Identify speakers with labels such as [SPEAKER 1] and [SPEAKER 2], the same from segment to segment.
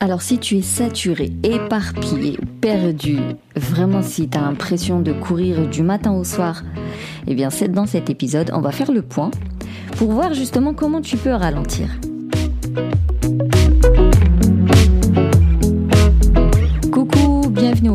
[SPEAKER 1] Alors si tu es saturé, éparpillé, perdu, vraiment si tu as l'impression de courir du matin au soir, eh bien c'est dans cet épisode, on va faire le point pour voir justement comment tu peux ralentir.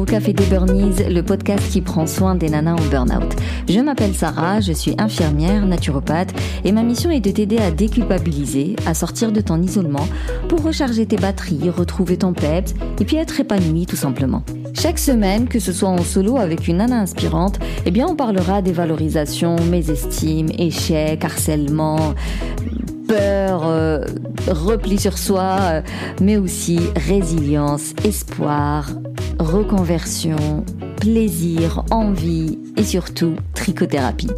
[SPEAKER 1] Au Café des Burnies, le podcast qui prend soin des nanas en burn-out. Je m'appelle Sarah, je suis infirmière, naturopathe et ma mission est de t'aider à déculpabiliser, à sortir de ton isolement pour recharger tes batteries, retrouver ton peps et puis être épanouie tout simplement. Chaque semaine, que ce soit en solo avec une nana inspirante, eh bien on parlera des valorisations, mésestimes, échecs, harcèlement, peur, euh, repli sur soi, euh, mais aussi résilience, espoir, reconversion, plaisir, envie et surtout trichothérapie.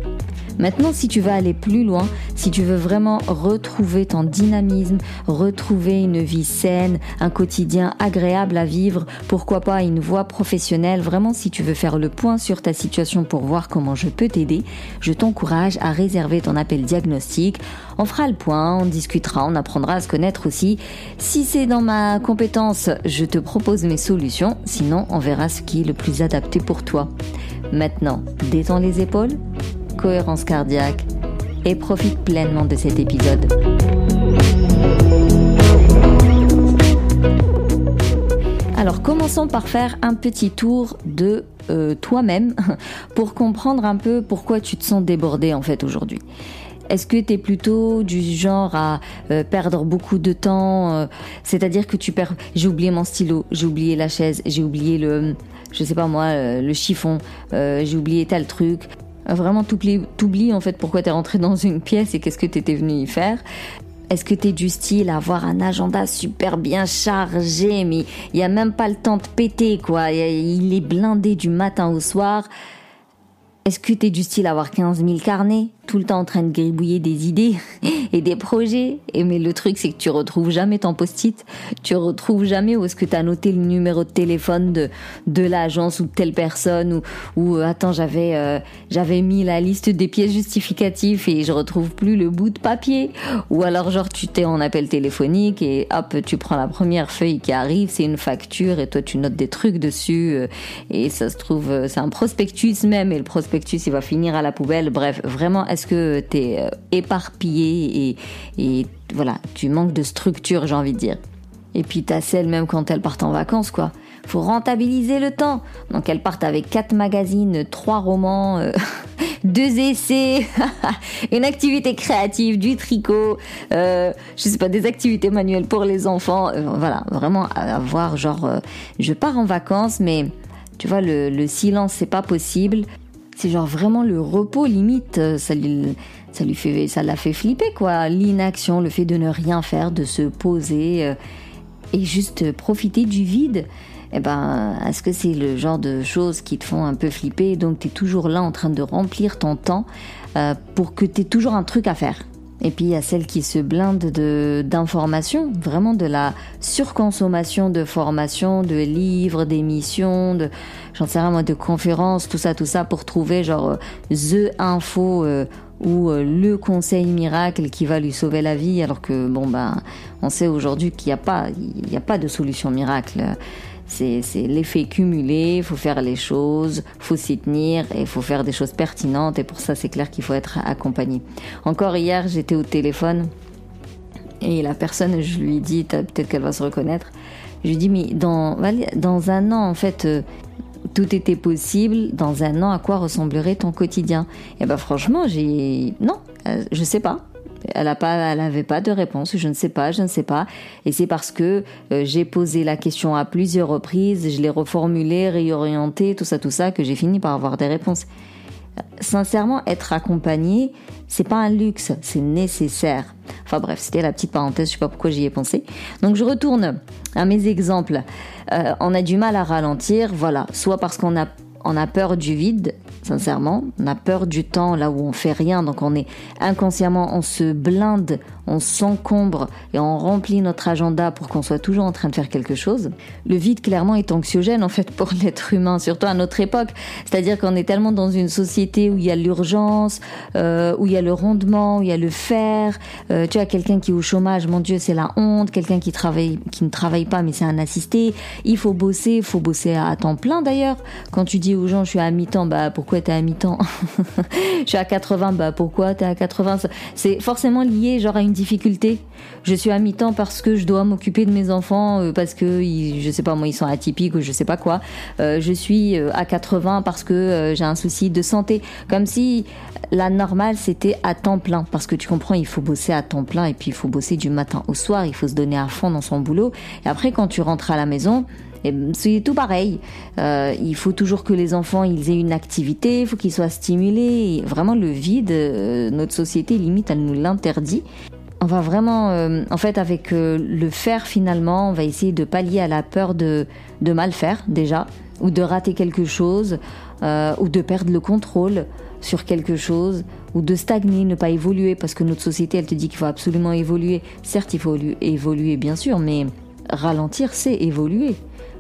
[SPEAKER 1] Maintenant, si tu veux aller plus loin, si tu veux vraiment retrouver ton dynamisme, retrouver une vie saine, un quotidien agréable à vivre, pourquoi pas une voie professionnelle, vraiment si tu veux faire le point sur ta situation pour voir comment je peux t'aider, je t'encourage à réserver ton appel diagnostic. On fera le point, on discutera, on apprendra à se connaître aussi. Si c'est dans ma compétence, je te propose mes solutions, sinon on verra ce qui est le plus adapté pour toi. Maintenant, détends les épaules cohérence cardiaque et profite pleinement de cet épisode. Alors commençons par faire un petit tour de euh, toi-même pour comprendre un peu pourquoi tu te sens débordé en fait aujourd'hui. Est-ce que tu es plutôt du genre à euh, perdre beaucoup de temps euh, C'est-à-dire que tu perds... J'ai oublié mon stylo, j'ai oublié la chaise, j'ai oublié le... Je sais pas moi, le chiffon, j'ai oublié tel truc vraiment t'oublies en fait pourquoi t'es rentré dans une pièce et qu'est-ce que t'étais venu y faire. Est-ce que t'es du style à avoir un agenda super bien chargé, mais il y a même pas le temps de péter quoi. Il est blindé du matin au soir. Est-ce que t'es du style à avoir 15 000 carnets? Tout le temps en train de gribouiller des idées et des projets. Et mais le truc, c'est que tu retrouves jamais ton post-it. Tu retrouves jamais où est-ce que tu as noté le numéro de téléphone de, de l'agence ou de telle personne ou, ou euh, attends, j'avais, euh, j'avais mis la liste des pièces justificatives et je retrouve plus le bout de papier. Ou alors, genre, tu t'es en appel téléphonique et hop, tu prends la première feuille qui arrive, c'est une facture et toi, tu notes des trucs dessus euh, et ça se trouve, c'est un prospectus même et le prospectus, il va finir à la poubelle. Bref, vraiment, est-ce que tu es euh, éparpillé et, voilà, tu manques de structure, j'ai envie de dire. Et puis t'as celle même quand elles partent en vacances, quoi. Faut rentabiliser le temps. Donc elles partent avec quatre magazines, trois romans, euh, deux essais, une activité créative, du tricot, euh, je sais pas, des activités manuelles pour les enfants. voilà, vraiment avoir genre, je pars en vacances, mais tu vois, le, le silence c'est pas possible c'est genre vraiment le repos limite, euh, ça lui, ça fait, ça l'a fait flipper quoi. L'inaction, le fait de ne rien faire, de se poser euh, et juste profiter du vide. Eh ben, est-ce que c'est le genre de choses qui te font un peu flipper? Donc tu es toujours là en train de remplir ton temps euh, pour que tu aies toujours un truc à faire. Et puis il y a celles qui se blindent d'informations, vraiment de la surconsommation de formations, de livres, d'émissions, de j'en sais rien moi, de conférences, tout ça, tout ça pour trouver genre euh, the info euh, ou euh, le conseil miracle qui va lui sauver la vie, alors que bon ben on sait aujourd'hui qu'il n'y a pas il n'y a pas de solution miracle c'est l'effet cumulé, il faut faire les choses, faut s'y tenir et il faut faire des choses pertinentes et pour ça c'est clair qu'il faut être accompagné. Encore hier j'étais au téléphone et la personne je lui dit, peut-être qu'elle va se reconnaître, je lui dit mais dans, dans un an en fait euh, tout était possible, dans un an à quoi ressemblerait ton quotidien? Et ben franchement j'ai... non, euh, je sais pas. Elle a pas, de réponse. Je ne sais pas, je ne sais pas. Et c'est parce que euh, j'ai posé la question à plusieurs reprises, je l'ai reformulée, réorientée, tout ça, tout ça, que j'ai fini par avoir des réponses. Sincèrement, être accompagné, c'est pas un luxe, c'est nécessaire. Enfin bref, c'était la petite parenthèse, je sais pas pourquoi j'y ai pensé. Donc je retourne à mes exemples. Euh, on a du mal à ralentir, voilà, soit parce qu'on a on a peur du vide, sincèrement. On a peur du temps là où on fait rien. Donc on est inconsciemment, on se blinde, on s'encombre et on remplit notre agenda pour qu'on soit toujours en train de faire quelque chose. Le vide, clairement, est anxiogène en fait pour l'être humain, surtout à notre époque. C'est-à-dire qu'on est tellement dans une société où il y a l'urgence, euh, où il y a le rondement, où il y a le faire. Euh, tu as quelqu'un qui est au chômage, mon Dieu, c'est la honte. Quelqu'un qui travaille, qui ne travaille pas, mais c'est un assisté. Il faut bosser, il faut bosser à temps plein d'ailleurs. Quand tu dis aux gens, je suis à mi-temps, bah pourquoi t'es à mi-temps Je suis à 80, bah pourquoi t'es à 80 C'est forcément lié genre à une difficulté. Je suis à mi-temps parce que je dois m'occuper de mes enfants, euh, parce que je sais pas moi ils sont atypiques ou je sais pas quoi. Euh, je suis euh, à 80 parce que j'ai un souci de santé. Comme si la normale c'était à temps plein, parce que tu comprends, il faut bosser à temps plein et puis il faut bosser du matin au soir, il faut se donner à fond dans son boulot. Et après quand tu rentres à la maison, c'est tout pareil. Euh, il faut toujours que les enfants ils aient une activité, il faut qu'ils soient stimulés. vraiment le vide, euh, notre société limite elle nous l'interdit. On va vraiment, euh, en fait, avec le faire finalement, on va essayer de pallier à la peur de, de mal faire déjà, ou de rater quelque chose, ou de perdre le contrôle sur quelque chose, ou de stagner, ne pas évoluer, parce que notre société elle te dit qu'il faut absolument évoluer. Certes, il faut évoluer bien sûr, mais ralentir, c'est évoluer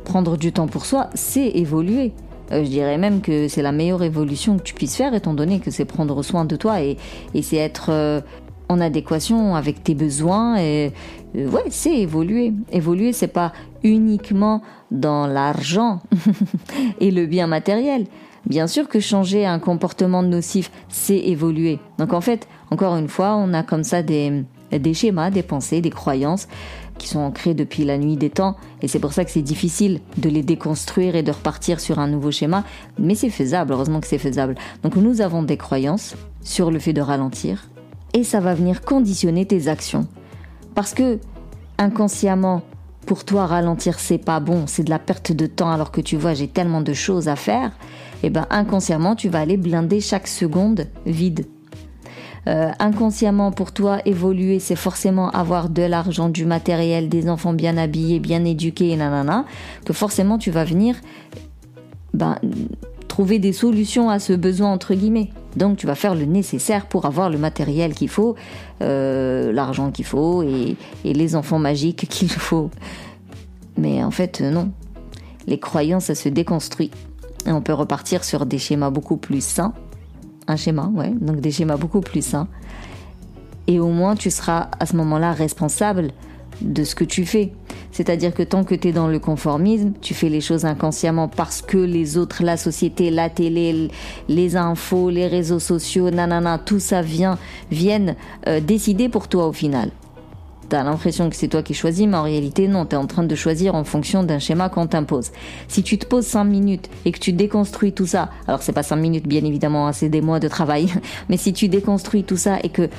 [SPEAKER 1] prendre du temps pour soi, c'est évoluer. Euh, je dirais même que c'est la meilleure évolution que tu puisses faire, étant donné que c'est prendre soin de toi et, c'est être euh, en adéquation avec tes besoins. Et euh, ouais, c'est évoluer. Évoluer, c'est pas uniquement dans l'argent et le bien matériel. Bien sûr que changer un comportement nocif, c'est évoluer. Donc en fait, encore une fois, on a comme ça des, des schémas, des pensées, des croyances qui sont ancrés depuis la nuit des temps, et c'est pour ça que c'est difficile de les déconstruire et de repartir sur un nouveau schéma, mais c'est faisable, heureusement que c'est faisable. Donc nous avons des croyances sur le fait de ralentir, et ça va venir conditionner tes actions. Parce que inconsciemment, pour toi, ralentir, c'est pas bon, c'est de la perte de temps alors que tu vois, j'ai tellement de choses à faire, et eh ben inconsciemment, tu vas aller blinder chaque seconde vide. Euh, inconsciemment pour toi évoluer, c'est forcément avoir de l'argent, du matériel, des enfants bien habillés, bien éduqués, nanana, que forcément tu vas venir ben, trouver des solutions à ce besoin entre guillemets. Donc tu vas faire le nécessaire pour avoir le matériel qu'il faut, euh, l'argent qu'il faut et, et, les enfants magiques qu'il faut. Mais en fait non. Les croyances, se déconstruit. Et on peut repartir sur des schémas beaucoup plus sains un schéma, ouais, donc des schémas beaucoup plus sains. Et au moins, tu seras à ce moment-là responsable de ce que tu fais. C'est-à-dire que tant que tu es dans le conformisme, tu fais les choses inconsciemment parce que les autres, la société, la télé, les infos, les réseaux sociaux, nanana, tout ça vient, viennent euh, décider pour toi au final. T'as l'impression que c'est toi qui choisis, mais en réalité, non, t'es en train de choisir en fonction d'un schéma qu'on t'impose. Si tu te poses 5 minutes et que tu déconstruis tout ça, alors c'est pas 5 minutes, bien évidemment, hein, c'est des mois de travail, mais si tu déconstruis tout ça et que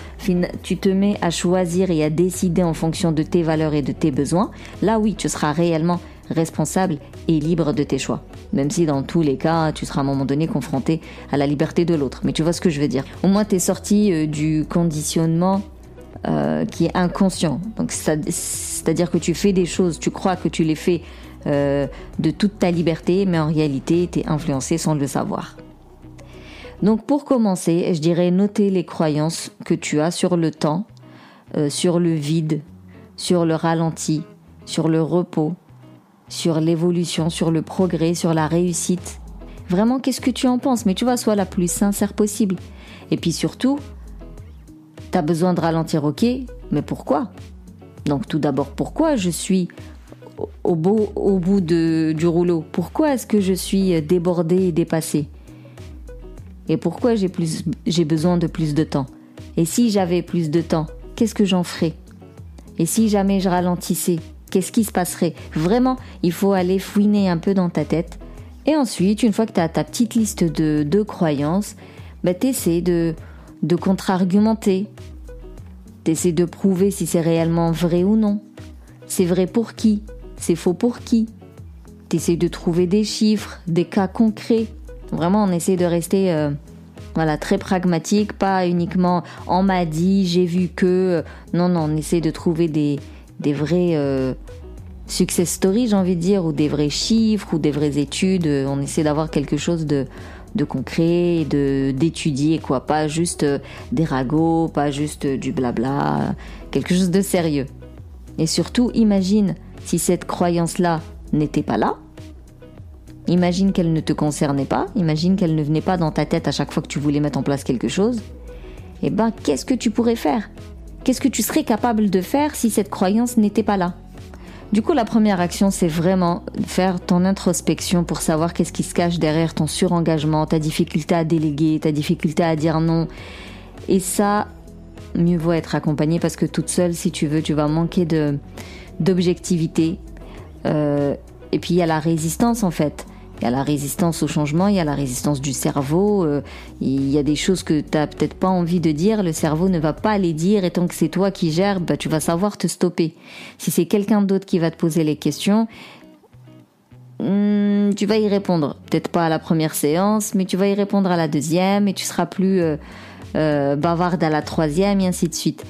[SPEAKER 1] tu te mets à choisir et à décider en fonction de tes valeurs et de tes besoins, là oui, tu seras réellement responsable et libre de tes choix. Même si dans tous les cas, tu seras à un moment donné confronté à la liberté de l'autre. Mais tu vois ce que je veux dire. Au moins, t'es sorti euh, du conditionnement euh, qui est inconscient. Donc c'est-à-dire que tu fais des choses, tu crois que tu les fais euh, de toute ta liberté, mais en réalité, tu es influencé sans le savoir. Donc pour commencer, je dirais noter les croyances que tu as sur le temps, euh, sur le vide, sur le ralenti, sur le repos, sur l'évolution, sur le progrès, sur la réussite. Vraiment, qu'est-ce que tu en penses? Mais tu vois, sois la plus sincère possible. Et puis surtout, T'as besoin de ralentir, ok, mais pourquoi? Donc tout d'abord, pourquoi je suis au, beau, au bout du rouleau? Pourquoi est-ce que je suis débordée et dépassée? Et pourquoi j'ai, plus, j'ai besoin de plus de temps? Et si j'avais plus de temps, qu'est-ce que j'en ferais? Et si jamais je ralentissais, qu'est-ce qui se passerait? Vraiment, il faut aller fouiner un peu dans ta tête. Et ensuite, une fois que tu as ta petite liste de, de croyances, bah, tu de de contre-argumenter. T'essaies de prouver si c'est réellement vrai ou non. C'est vrai pour qui? C'est faux pour qui? T'essaies de trouver des chiffres, des cas concrets. Vraiment, on essaie de rester euh, voilà, très pragmatique, pas uniquement on m'a dit, j'ai vu que. Non, non, on essaie de trouver des, des vrais. Euh, success stories, j'ai envie de dire, ou des vrais chiffres, ou des vraies études. On essaie d'avoir quelque chose de, de concret, d'étudier quoi, pas juste euh, des ragots, pas juste du blabla, quelque chose de sérieux. Et surtout, imagine si cette croyance-là n'était pas là. Imagine qu'elle ne te concernait pas, imagine qu'elle ne venait pas dans ta tête à chaque fois que tu voulais mettre en place quelque chose. Eh ben, qu'est-ce que tu pourrais faire? Qu'est-ce que tu serais capable de faire si cette croyance n'était pas là? Du coup, la première action, c'est vraiment faire ton introspection pour savoir qu'est-ce qui se cache derrière ton surengagement, ta difficulté à déléguer, ta difficulté à dire non. Et ça, mieux vaut être accompagné parce que toute seule, si tu veux, tu vas manquer de d'objectivité. Euh, et puis il y a la résistance en fait. Il y a la résistance au changement, il y a la résistance du cerveau, euh, il y a des choses que tu n'as peut-être pas envie de dire, le cerveau ne va pas les dire et tant que c'est toi qui gères, bah, tu vas savoir te stopper. Si c'est quelqu'un d'autre qui va te poser les questions, hmm, tu vas y répondre. Peut-être pas à la première séance, mais tu vas y répondre à la deuxième et tu seras plus euh, euh, bavarde à la troisième et ainsi de suite.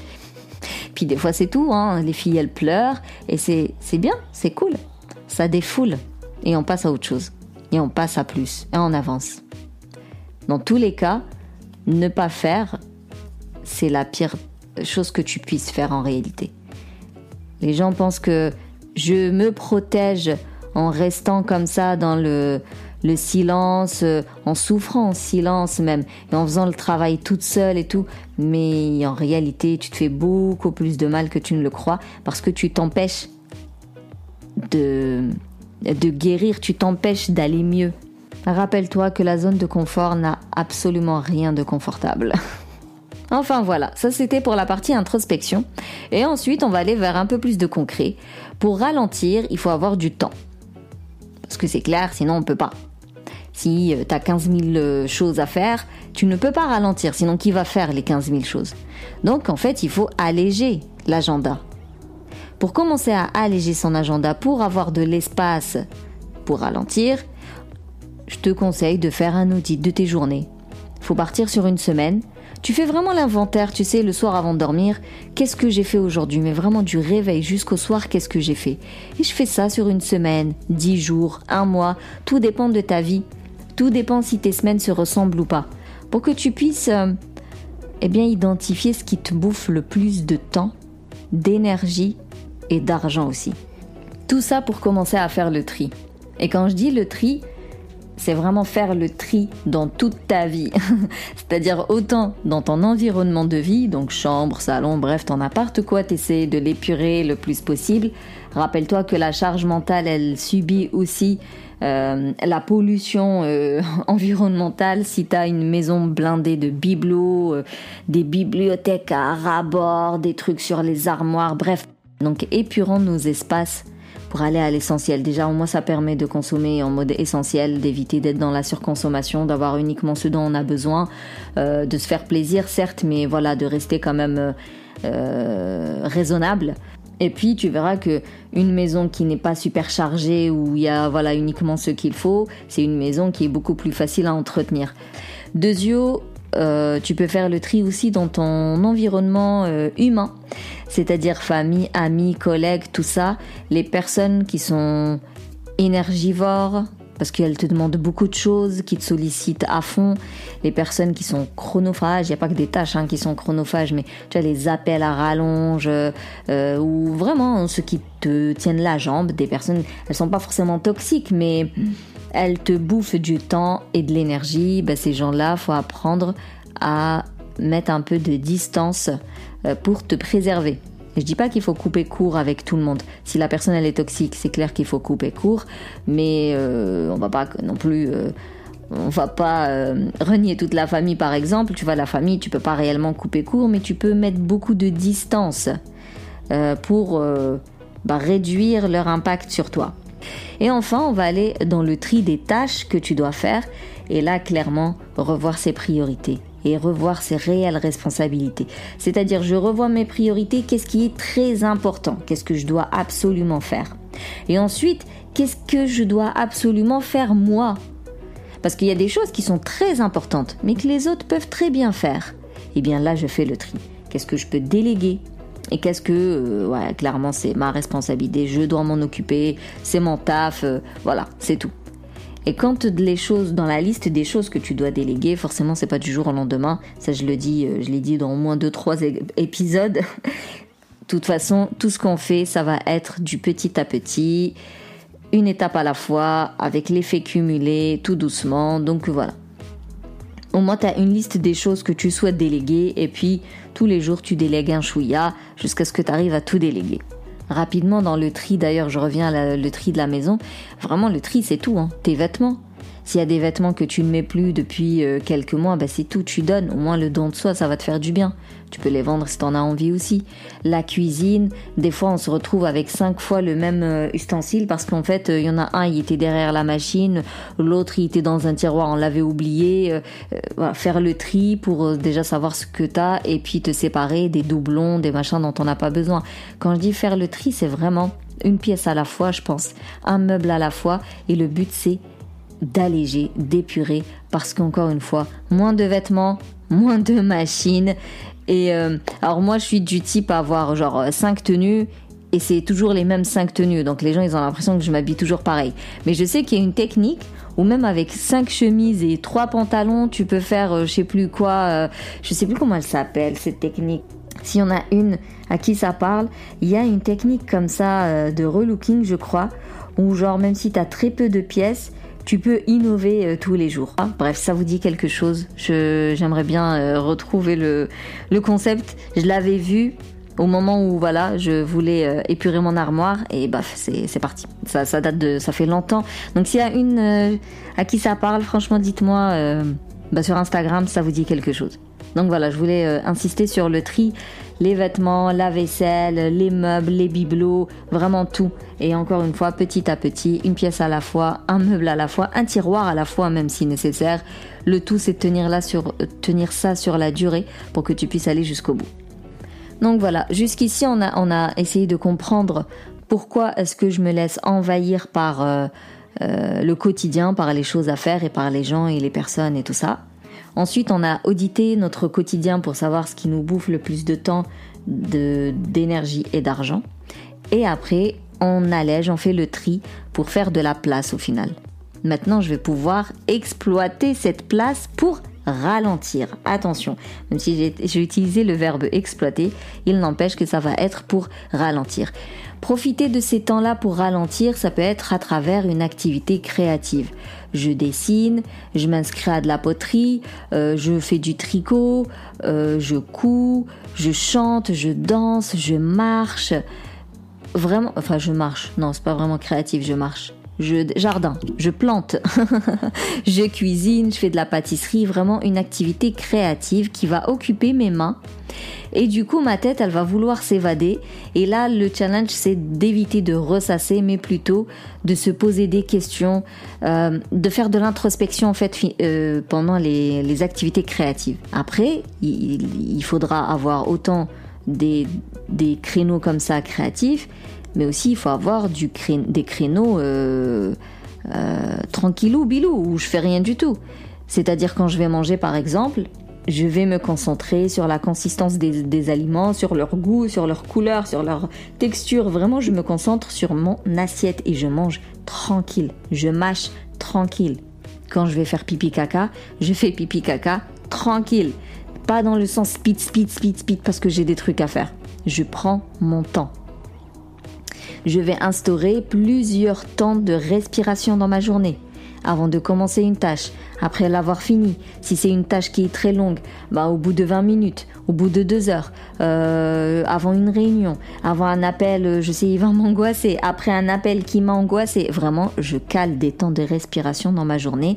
[SPEAKER 1] Puis des fois c'est tout, hein. les filles elles pleurent et c'est bien, c'est cool, ça défoule et on passe à autre chose et on passe à plus et on avance. Dans tous les cas, ne pas faire, c'est la pire chose que tu puisses faire en réalité. Les gens pensent que je me protège en restant comme ça dans le, le silence, en souffrant en silence même, et en faisant le travail toute seule et tout. Mais en réalité, tu te fais beaucoup plus de mal que tu ne le crois parce que tu t'empêches de, de guérir, tu t'empêches d'aller mieux. Rappelle-toi que la zone de confort n'a absolument rien de confortable. Enfin voilà, ça c'était pour la partie introspection. Et ensuite, on va aller vers un peu plus de concret. Pour ralentir, il faut avoir du temps. Parce que c'est clair, sinon on peut pas. Si tu as 15 000 choses à faire, tu ne peux pas ralentir, sinon qui va faire les 15 000 choses? Donc en fait, il faut alléger l'agenda. Pour commencer à alléger son agenda, pour avoir de l'espace pour ralentir, je te conseille de faire un audit de tes journées. Faut partir sur une semaine. Tu fais vraiment l'inventaire, tu sais, le soir avant de dormir, qu'est-ce que j'ai fait aujourd'hui, mais vraiment du réveil jusqu'au soir, qu'est-ce que j'ai fait. Et je fais ça sur une semaine, dix jours, un mois, tout dépend de ta vie. Tout dépend si tes semaines se ressemblent ou pas. Pour que tu puisses, euh, eh bien, identifier ce qui te bouffe le plus de temps, d'énergie et d'argent aussi. Tout ça pour commencer à faire le tri. Et quand je dis le tri, c'est vraiment faire le tri dans toute ta vie. C'est-à-dire autant dans ton environnement de vie, donc chambre, salon, bref, ton appart, quoi, t'essaies de l'épurer le plus possible. Rappelle-toi que la charge mentale, elle subit aussi euh, la pollution euh, environnementale. Si tu as une maison blindée de bibelots, euh, des bibliothèques à rabord, des trucs sur les armoires, bref, donc épurons nos espaces pour aller à l'essentiel. Déjà, au moins, ça permet de consommer en mode essentiel, d'éviter d'être dans la surconsommation, d'avoir uniquement ce dont on a besoin, euh, de se faire plaisir, certes, mais voilà, de rester quand même euh, raisonnable. Et puis tu verras que une maison qui n'est pas super chargée où il y a voilà uniquement ce qu'il faut, c'est une maison qui est beaucoup plus facile à entretenir. Deuxièmement, euh, tu peux faire le tri aussi dans ton environnement euh, humain, c'est-à-dire famille, amis, collègues, tout ça. Les personnes qui sont énergivores, parce qu'elles te demandent beaucoup de choses, qui te sollicitent à fond. Les personnes qui sont chronophages, il n'y a pas que des tâches hein, qui sont chronophages, mais tu as les appels à rallonge, euh, ou vraiment ceux qui te tiennent la jambe, des personnes, elles sont pas forcément toxiques, mais elles te bouffent du temps et de l'énergie, bah, ces gens-là, faut apprendre à mettre un peu de distance euh, pour te préserver. Je dis pas qu'il faut couper court avec tout le monde. Si la personne elle est toxique, c'est clair qu'il faut couper court, mais euh, on va pas non plus euh, on va pas renier toute la famille par exemple. Tu vois la famille, tu peux pas réellement couper court, mais tu peux mettre beaucoup de distance pour bah, réduire leur impact sur toi. Et enfin, on va aller dans le tri des tâches que tu dois faire. Et là, clairement, revoir ses priorités et revoir ses réelles responsabilités. C'est-à-dire, je revois mes priorités, qu'est-ce qui est très important, qu'est-ce que je dois absolument faire. Et ensuite, qu'est-ce que je dois absolument faire moi? Parce qu'il y a des choses qui sont très importantes, mais que les autres peuvent très bien faire. Et eh bien là, je fais le tri. Qu'est-ce que je peux déléguer? Et qu'est-ce que, euh, clairement, c'est ma responsabilité, je dois m'en occuper, c'est mon taf, euh, voilà, c'est tout. Et quand les choses dans la liste des choses que tu dois déléguer, forcément c'est pas du jour au lendemain. Ça je le dis, euh, je l'ai dit dans au moins deux trois épisodes. De toute façon, tout ce qu'on fait, ça va être du petit à petit, une étape à la fois, avec l'effet cumulé, tout doucement. Donc voilà. Au moins, tu as une liste des choses que tu souhaites déléguer et puis tous les jours, tu délègues un chouïa jusqu'à ce que tu arrives à tout déléguer. Rapidement, dans le tri, d'ailleurs, je reviens à le tri de la maison. Vraiment, le tri, c'est tout. Hein. Tes vêtements, s'il y a des vêtements que tu ne mets plus depuis euh, quelques mois, bah c'est tout, tu donnes. Au moins le don de soi, ça va te faire du bien. Tu peux les vendre si tu en as envie aussi. La cuisine, des fois on se retrouve avec cinq fois le même euh, ustensile parce qu'en fait il y en a un, il était derrière la machine, l'autre il était dans un tiroir, on l'avait oublié. Euh, faire le tri pour déjà savoir ce que tu as et puis te séparer des doublons, des machins dont on n'a pas besoin. Quand je dis faire le tri, c'est vraiment une pièce à la fois, je pense, un meuble à la fois et le but c'est d'alléger, d'épurer, parce qu'encore une fois, moins de vêtements, moins de machines. Et euh, alors moi, je suis du type à avoir genre 5 tenues et c'est toujours les mêmes 5 tenues. Donc les gens, ils ont l'impression que je m'habille toujours pareil. Mais je sais qu'il y a une technique où même avec 5 chemises et 3 pantalons, tu peux faire euh, je sais plus quoi, euh, je sais plus comment elle s'appelle cette technique. S'il y en a une à qui ça parle, il y a une technique comme ça de relooking, je crois, où genre même si tu as très peu de pièces, tu peux innover euh, tous les jours. Ah, bref, ça vous dit quelque chose. J'aimerais bien euh, retrouver le, le concept. Je l'avais vu au moment où voilà, je voulais euh, épurer mon armoire et baf, c'est parti. Ça, ça date de, ça fait longtemps. Donc s'il y a une à qui ça parle, franchement, dites-moi bah, sur Instagram, ça vous dit quelque chose. Donc voilà, je voulais insister sur le tri les vêtements, la vaisselle, les meubles, les bibelots, vraiment tout. Et encore une fois, petit à petit, une pièce à la fois, un meuble à la fois, un tiroir à la fois, même si nécessaire. Le tout, c'est tenir, sur, tenir ça sur la durée pour que tu puisses aller jusqu'au bout. Donc voilà, jusqu'ici, on a, essayé de comprendre pourquoi est-ce que je me laisse envahir par euh, euh, le quotidien, par les choses à faire et par les gens et les personnes et tout ça. Ensuite, on a audité notre quotidien pour savoir ce qui nous bouffe le plus de temps, d'énergie et d'argent. Et après, on allège, on fait le tri pour faire de la place au final. Maintenant, je vais pouvoir exploiter cette place pour ralentir. Attention, même si j'ai utilisé le verbe exploiter, il n'empêche que ça va être pour ralentir. Profiter de ces temps-là pour ralentir, ça peut être à travers une activité créative. Je dessine, je m'inscris à de la poterie, euh, je fais du tricot, euh, je couds, je chante, je danse, je marche. Vraiment, enfin je marche. Non, c'est pas vraiment créatif, je marche je jardin, je plante, je cuisine, je fais de la pâtisserie, vraiment une activité créative qui va occuper mes mains. Et du coup, ma tête, elle va vouloir s'évader. Et là, le challenge, c'est d'éviter de ressasser, mais plutôt de se poser des questions, euh, de faire de l'introspection en fait euh, pendant les, activités créatives. Après, il, faudra avoir autant des, des créneaux comme ça créatifs mais aussi il faut avoir des créneaux euh, euh, tranquillou bilou où je fais rien du tout. C'est-à-dire quand je vais manger par exemple, je vais me concentrer sur la consistance des, des, aliments, sur leur goût, sur leur couleur, sur leur texture. Vraiment, je me concentre sur mon assiette et je mange tranquille. Je mâche tranquille. Quand je vais faire pipi caca, je fais pipi caca tranquille. Pas dans le sens speed, speed, speed, speed parce que j'ai des trucs à faire. Je prends mon temps je vais instaurer plusieurs temps de respiration dans ma journée avant de commencer une tâche, après l'avoir fini. Si c'est une tâche qui est très longue, bah au bout de 20 minutes, au bout de 2 heures, euh, avant une réunion, avant un appel, je sais, il va m'angoisser, après un appel qui m'a angoissé, vraiment, je cale des temps de respiration dans ma journée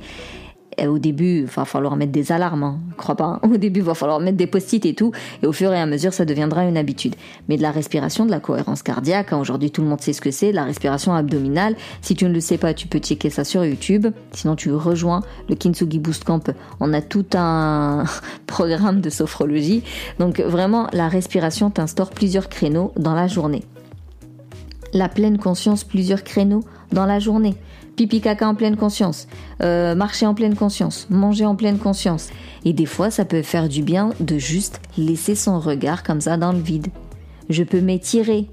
[SPEAKER 1] au début, il va falloir mettre des alarmes, hein, crois pas. Hein. Au début, il va falloir mettre des post-it et tout, et au fur et à mesure, ça deviendra une habitude. Mais de la respiration, de la cohérence cardiaque, hein, aujourd'hui tout le monde sait ce que c'est, la respiration abdominale. Si tu ne le sais pas, tu peux checker ça sur YouTube. Sinon, tu rejoins le Kintsugi Boost Camp. On a tout un programme de sophrologie. Donc vraiment, la respiration t'instaure plusieurs créneaux dans la journée. La pleine conscience, plusieurs créneaux dans la journée pipi caca en pleine conscience, euh, marcher en pleine conscience, manger en pleine conscience. Et des fois, ça peut faire du bien de juste laisser son regard comme ça dans le vide. Je peux m'étirer.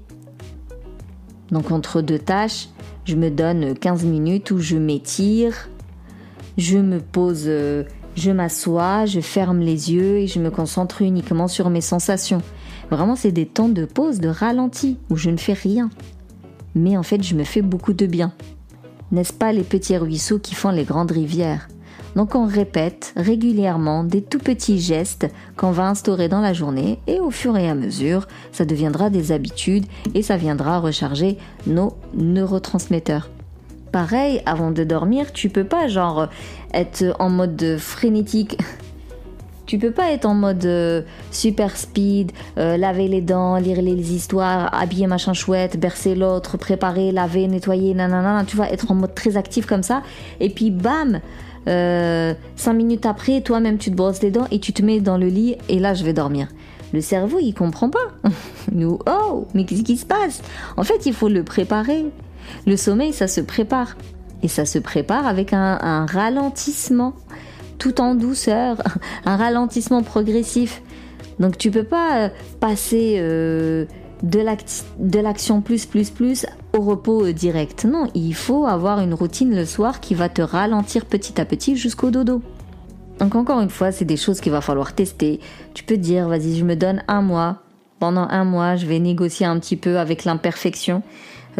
[SPEAKER 1] Donc entre deux tâches, je me donne 15 minutes où je m'étire, je me pose, euh, je m'assois, je ferme les yeux et je me concentre uniquement sur mes sensations. Vraiment, c'est des temps de pause, de ralenti, où je ne fais rien. Mais en fait, je me fais beaucoup de bien. N'est-ce pas les petits ruisseaux qui font les grandes rivières? Donc on répète régulièrement des tout petits gestes qu'on va instaurer dans la journée et au fur et à mesure, ça deviendra des habitudes et ça viendra recharger nos neurotransmetteurs. Pareil, avant de dormir, tu peux pas genre être en mode frénétique. Tu peux pas être en mode euh, super speed, euh, laver les dents, lire les histoires, habiller machin chouette, bercer l'autre, préparer, laver, nettoyer, nanana. Tu vas être en mode très actif comme ça. Et puis bam, euh, cinq minutes après, toi-même tu te brosses les dents et tu te mets dans le lit et là je vais dormir. Le cerveau il comprend pas. Nous, oh, mais qu'est-ce qui se passe? En fait, il faut le préparer. Le sommeil, ça se prépare. Et ça se prépare avec un, ralentissement, tout en douceur, un ralentissement progressif. Donc tu peux pas euh, passer euh, de l'action plus plus plus au repos euh, direct. Non, il faut avoir une routine le soir qui va te ralentir petit à petit jusqu'au dodo. Donc encore une fois, c'est des choses qu'il va falloir tester. Tu peux dire, vas-y, je me donne un mois. Pendant un mois, je vais négocier un petit peu avec l'imperfection.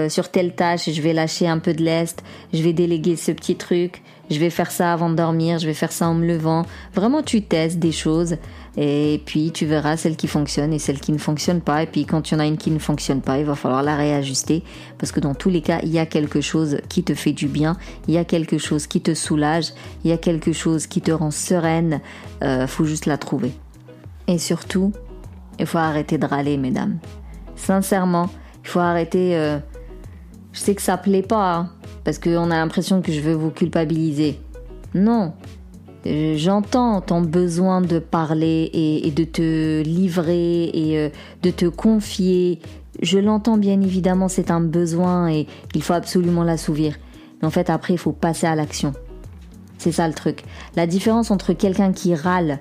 [SPEAKER 1] Sur telle tâche, je vais lâcher un peu de lest, je vais déléguer ce petit truc, je vais faire ça avant de dormir, je vais faire ça en me levant. Vraiment, tu testes des choses et puis tu verras celle qui fonctionne et celle qui ne fonctionne pas. Et puis quand y en a une qui ne fonctionne pas, il va falloir la réajuster parce que dans tous les cas, il y a quelque chose qui te fait du bien, il y a quelque chose qui te soulage, il y a quelque chose qui te rend sereine. Euh, faut juste la trouver. Et surtout, il faut arrêter de râler, mesdames. Sincèrement, il faut arrêter. Euh, je sais que ça plaît pas, hein, parce qu'on a l'impression que je veux vous culpabiliser. Non, j'entends ton besoin de parler et, de te livrer et euh, de te confier. Je l'entends bien évidemment, c'est un besoin et il faut absolument l'assouvir. Mais en fait, après, il faut passer à l'action. C'est ça le truc. La différence entre quelqu'un qui râle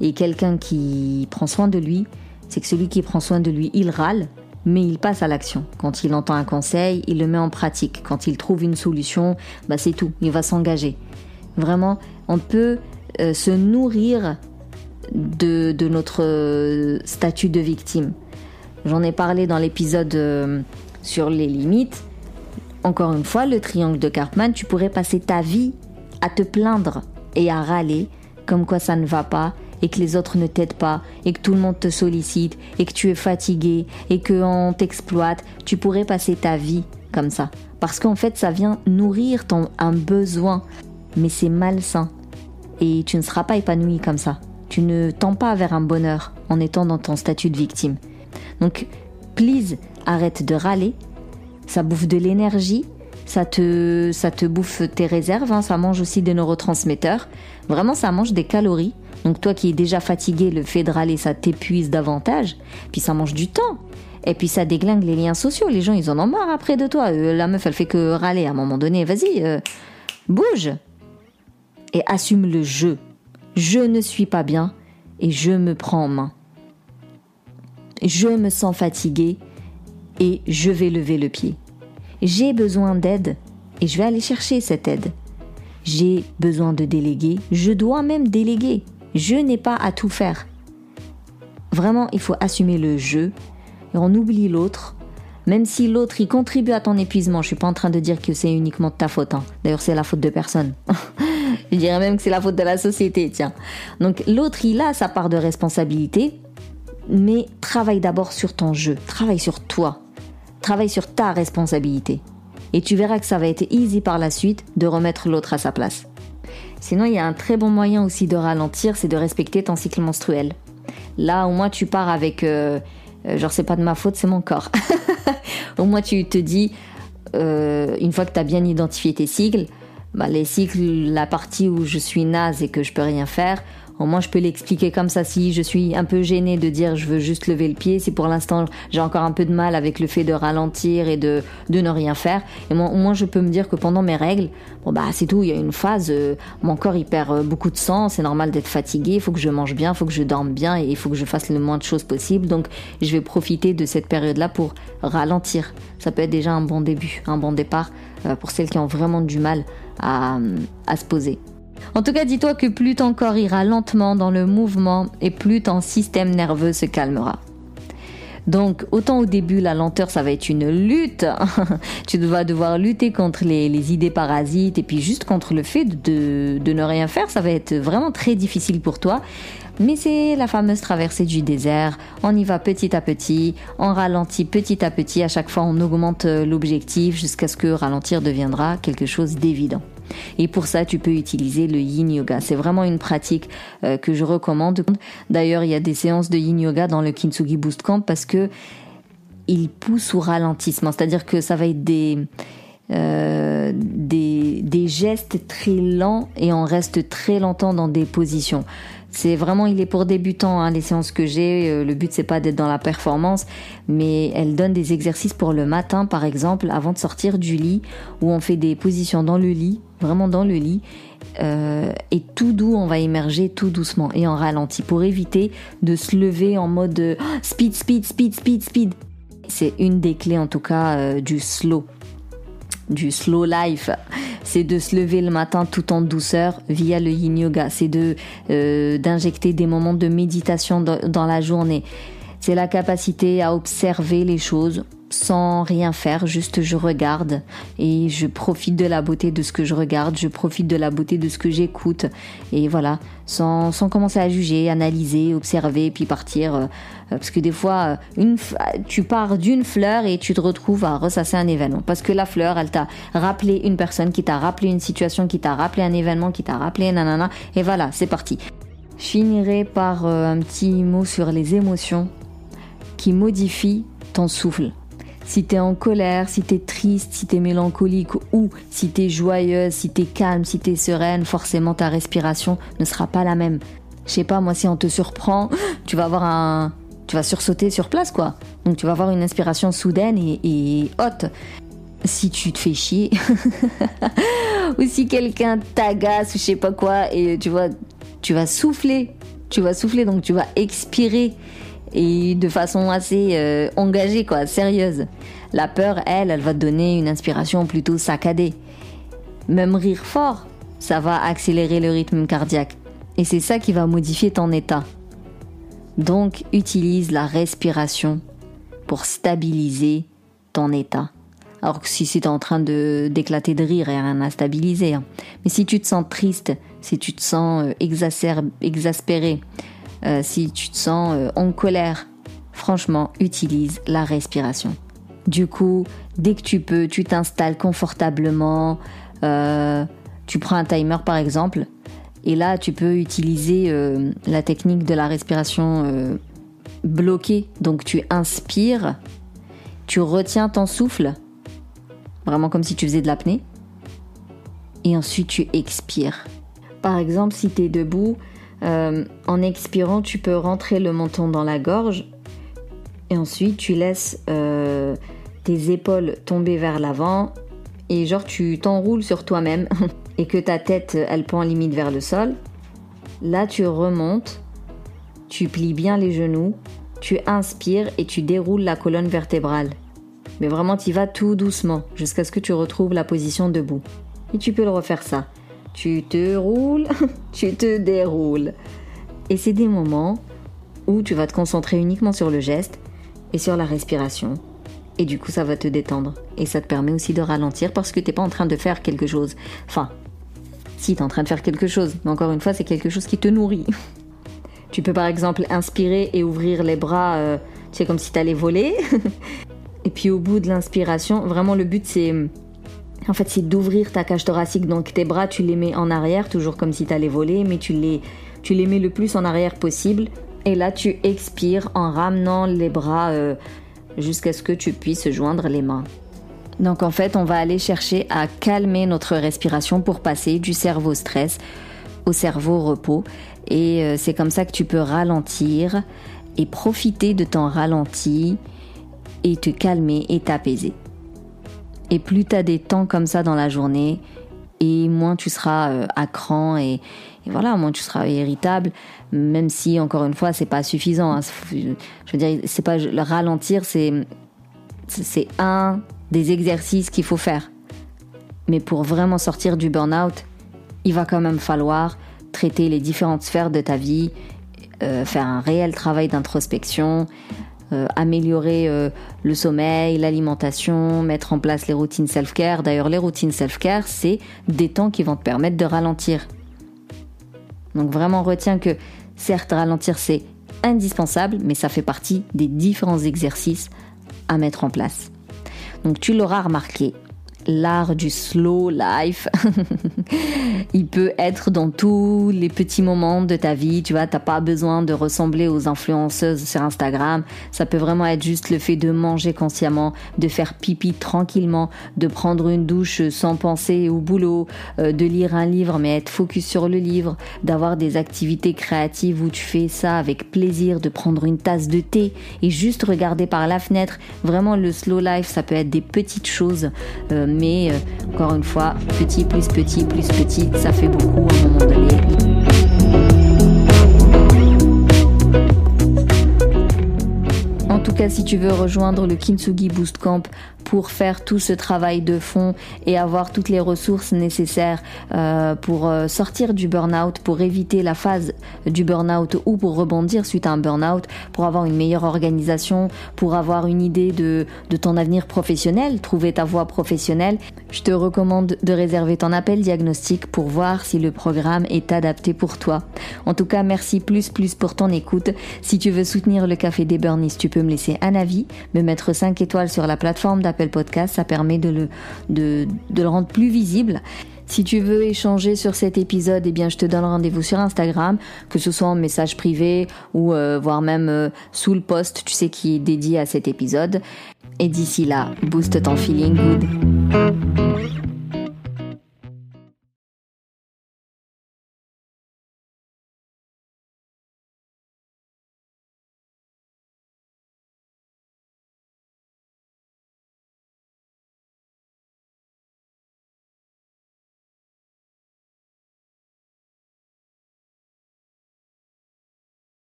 [SPEAKER 1] et quelqu'un qui prend soin de lui, c'est que celui qui prend soin de lui, il râle, mais il passe à l'action. Quand il entend un conseil, il le met en pratique. Quand il trouve une solution, bah c'est tout, il va s'engager. Vraiment, on peut euh, se nourrir de, notre euh, statut de victime. J'en ai parlé dans l'épisode euh, sur les limites. Encore une fois, le triangle de Cartman, tu pourrais passer ta vie à te plaindre et à râler comme quoi ça ne va pas et que les autres ne t'aident pas et que tout le monde te sollicite et que tu es fatigué et qu'on t'exploite. Tu pourrais passer ta vie comme ça. Parce qu'en fait, ça vient nourrir ton, un besoin. Mais c'est malsain et tu ne seras pas épanoui comme ça. Tu ne tends pas vers un bonheur en étant dans ton statut de victime. Donc, please, arrête de râler. Ça bouffe de l'énergie, ça te, ça te bouffe tes réserves, hein. ça mange aussi des neurotransmetteurs. Vraiment, ça mange des calories. Donc, toi qui es déjà fatigué, le fait de râler, ça t'épuise davantage. Puis, ça mange du temps. Et puis, ça déglingue les liens sociaux. Les gens, ils en ont marre après de toi. Euh, la meuf, elle fait que râler à un moment donné. Vas-y, euh, bouge et assume le je. Je ne suis pas bien et je me prends en main. Je me sens fatigué et je vais lever le pied. J'ai besoin d'aide et je vais aller chercher cette aide. J'ai besoin de déléguer, je dois même déléguer. Je n'ai pas à tout faire. Vraiment, il faut assumer le je et on oublie l'autre. Même si l'autre y contribue à ton épuisement, je suis pas en train de dire que c'est uniquement de ta faute. Hein. D'ailleurs, c'est la faute de personne. Je dirais même que c'est la faute de la société, tiens. Donc l'autre, il a sa part de responsabilité, mais travaille d'abord sur ton jeu, travaille sur toi, travaille sur ta responsabilité. Et tu verras que ça va être easy par la suite de remettre l'autre à sa place. Sinon, il y a un très bon moyen aussi de ralentir, c'est de respecter ton cycle menstruel. Là, au moins, tu pars avec, euh, euh, genre, c'est pas de ma faute, c'est mon corps. au moins, tu te dis, euh, une fois que tu as bien identifié tes cycles, bah, les cycles, la partie où je suis naze et que je peux rien faire, Au moins, je peux l'expliquer comme ça. Si je suis un peu gênée de dire je veux juste lever le pied, si pour l'instant j'ai encore un peu de mal avec le fait de ralentir et de, ne rien faire, et au moins je peux me dire que pendant mes règles, bon bah c'est tout, il y a une phase, euh, mon corps il perd euh, beaucoup de sang, c'est normal d'être fatigué, il faut que je mange bien, il faut que je dorme bien et il faut que je fasse le moins de choses possible. Donc je vais profiter de cette période-là pour ralentir. Ça peut être déjà un bon début, un bon départ euh, pour celles qui ont vraiment du mal à se poser. En tout cas, dis-toi que plus ton corps ira lentement dans le mouvement et plus ton système nerveux se calmera. Donc, autant au début, la lenteur, ça va être une lutte. tu vas devoir lutter contre les, idées parasites et puis juste contre le fait de, de ne rien faire. Ça va être vraiment très difficile pour toi. Mais c'est la fameuse traversée du désert. On y va petit à petit, on ralentit petit à petit. À chaque fois, on augmente l'objectif jusqu'à ce que ralentir deviendra quelque chose d'évident. Et pour ça, tu peux utiliser le yin yoga. C'est vraiment une pratique euh, que je recommande. D'ailleurs, il y a des séances de yin yoga dans le Kintsugi Boost Camp parce que il pousse au ralentissement. C'est-à-dire que ça va être des, euh, des, gestes très lents et on reste très longtemps dans des positions. C'est vraiment, il est pour débutants, hein, les séances que j'ai. Euh, le but, c'est pas d'être dans la performance, mais elle donne des exercices pour le matin, par exemple, avant de sortir du lit, où on fait des positions dans le lit, vraiment dans le lit. Euh, et tout doux, on va émerger tout doucement et en ralenti pour éviter de se lever en mode euh, speed, speed, speed, speed, speed. C'est une des clés en tout cas du slow, du slow life c'est de se lever le matin tout en douceur via le yin yoga, c'est de euh, d'injecter des moments de méditation dans la journée. C'est la capacité à observer les choses sans rien faire, juste je regarde et je profite de la beauté de ce que je regarde, je profite de la beauté de ce que j'écoute et voilà, sans, sans commencer à juger, analyser, observer puis partir euh, parce que des fois une, tu pars d'une fleur et tu te retrouves à ressasser un événement parce que la fleur elle t'a rappelé une personne qui t'a rappelé une situation, qui t'a rappelé un événement, qui t'a rappelé nanana et voilà, c'est parti. Je finirai par euh, un petit mot sur les émotions qui modifient ton souffle. Si t'es en colère, si t'es triste, si t'es mélancolique ou si t'es joyeuse, si t'es calme, si t'es sereine, forcément ta respiration ne sera pas la même. Je sais pas, moi si on te surprend, tu vas avoir un, tu vas sursauter sur place quoi. Donc tu vas avoir une inspiration soudaine et, et haute. Si tu te fais chier, ou si quelqu'un t'agace ou je sais pas quoi, et tu vois, tu vas souffler, tu vas souffler, donc tu vas expirer et de façon assez euh, engagée, quoi, sérieuse. La peur, elle, elle va te donner une inspiration plutôt saccadée. Même rire fort, ça va accélérer le rythme cardiaque. Et c'est ça qui va modifier ton état. Donc, utilise la respiration pour stabiliser ton état. Alors que si c'est en train de d'éclater de rire, il n'y a rien à stabiliser. Hein. Mais si tu te sens triste, si tu te sens euh, exaspéré, euh, si tu te sens euh, en colère, franchement, utilise la respiration. Du coup, dès que tu peux, tu t'installes confortablement. Euh, tu prends un timer par exemple, et là tu peux utiliser la technique de la respiration bloquée. Donc tu inspires, tu retiens ton souffle, vraiment comme si tu faisais de l'apnée, et ensuite tu expires. Par exemple, si tu es debout, euh, en expirant, tu peux rentrer le menton dans la gorge et ensuite tu laisses euh, tes épaules tomber vers l'avant et genre tu t'enroules sur toi-même et que ta tête elle pend limite vers le sol. Là tu remontes, tu plies bien les genoux, tu inspires et tu déroules la colonne vertébrale. Mais vraiment tu vas tout doucement jusqu'à ce que tu retrouves la position debout. Et tu peux le refaire ça. Tu te roules, tu te déroules. Et c'est des moments où tu vas te concentrer uniquement sur le geste et sur la respiration. Et du coup, ça va te détendre. Et ça te permet aussi de ralentir parce que tu n'es pas en train de faire quelque chose. Enfin, si tu es en train de faire quelque chose, mais encore une fois, c'est quelque chose qui te nourrit. Tu peux par exemple inspirer et ouvrir les bras, euh, tu sais, comme si tu allais voler. et puis au bout de l'inspiration, vraiment le but c'est en fait, c'est d'ouvrir ta cage thoracique. Donc tes bras, tu les mets en arrière, toujours comme si tu allais voler, mais tu les, tu les mets le plus en arrière possible. Et là, tu expires en ramenant les bras euh, jusqu'à ce que tu puisses joindre les mains. Donc en fait, on va aller chercher à calmer notre respiration pour passer du cerveau stress au cerveau repos. Et euh, c'est comme ça que tu peux ralentir et profiter de ton ralenti et te calmer et t'apaiser. Et plus tu as des temps comme ça dans la journée, et moins tu seras euh, à cran et, voilà, moins tu seras irritable, même si encore une fois c'est pas suffisant. Hein. Je veux dire, c'est pas le ralentir, c'est c'est un des exercices qu'il faut faire. Mais pour vraiment sortir du burn-out, il va quand même falloir traiter les différentes sphères de ta vie, euh, faire un réel travail d'introspection, euh, améliorer euh, le sommeil, l'alimentation, mettre en place les routines self-care. D'ailleurs, les routines self-care, c'est des temps qui vont te permettre de ralentir. Donc vraiment, retiens que certes, ralentir, c'est indispensable, mais ça fait partie des différents exercices à mettre en place. Donc tu l'auras remarqué, l'art du slow life. il peut être dans tous les petits moments de ta vie. Tu vois, t'as pas besoin de ressembler aux influenceuses sur Instagram. Ça peut vraiment être juste le fait de manger consciemment, de faire pipi tranquillement, de prendre une douche sans penser au boulot, euh, de lire un livre mais être focus sur le livre, d'avoir des activités créatives où tu fais ça avec plaisir, de prendre une tasse de thé et juste regarder par la fenêtre. Vraiment, le slow life, ça peut être des petites choses. Euh, mais euh, encore une fois, petit plus petit plus petit, ça fait beaucoup à un moment donné. En tout cas, si tu veux rejoindre le Kintsugi Boost Camp pour faire tout ce travail de fond et avoir toutes les ressources nécessaires euh, pour euh, sortir du burn-out, pour éviter la phase du burn-out ou pour rebondir suite à un burn-out, pour avoir une meilleure organisation, pour avoir une idée de, de ton avenir professionnel, trouver ta voie professionnelle, je te recommande de réserver ton appel diagnostic pour voir si le programme est adapté pour toi. En tout cas, merci plus plus pour ton écoute. Si tu veux soutenir le Café des Burnies, tu peux me laisser un avis, me mettre 5 étoiles sur la plateforme d'Apple Podcast, ça permet de le, de, de le rendre plus visible. Si tu veux échanger sur cet épisode, eh bien, je te donne rendez-vous sur Instagram, que ce soit en message privé ou euh, voire même euh, sous le post, tu sais, qui est dédié à cet épisode. Et d'ici là, booste ton feeling.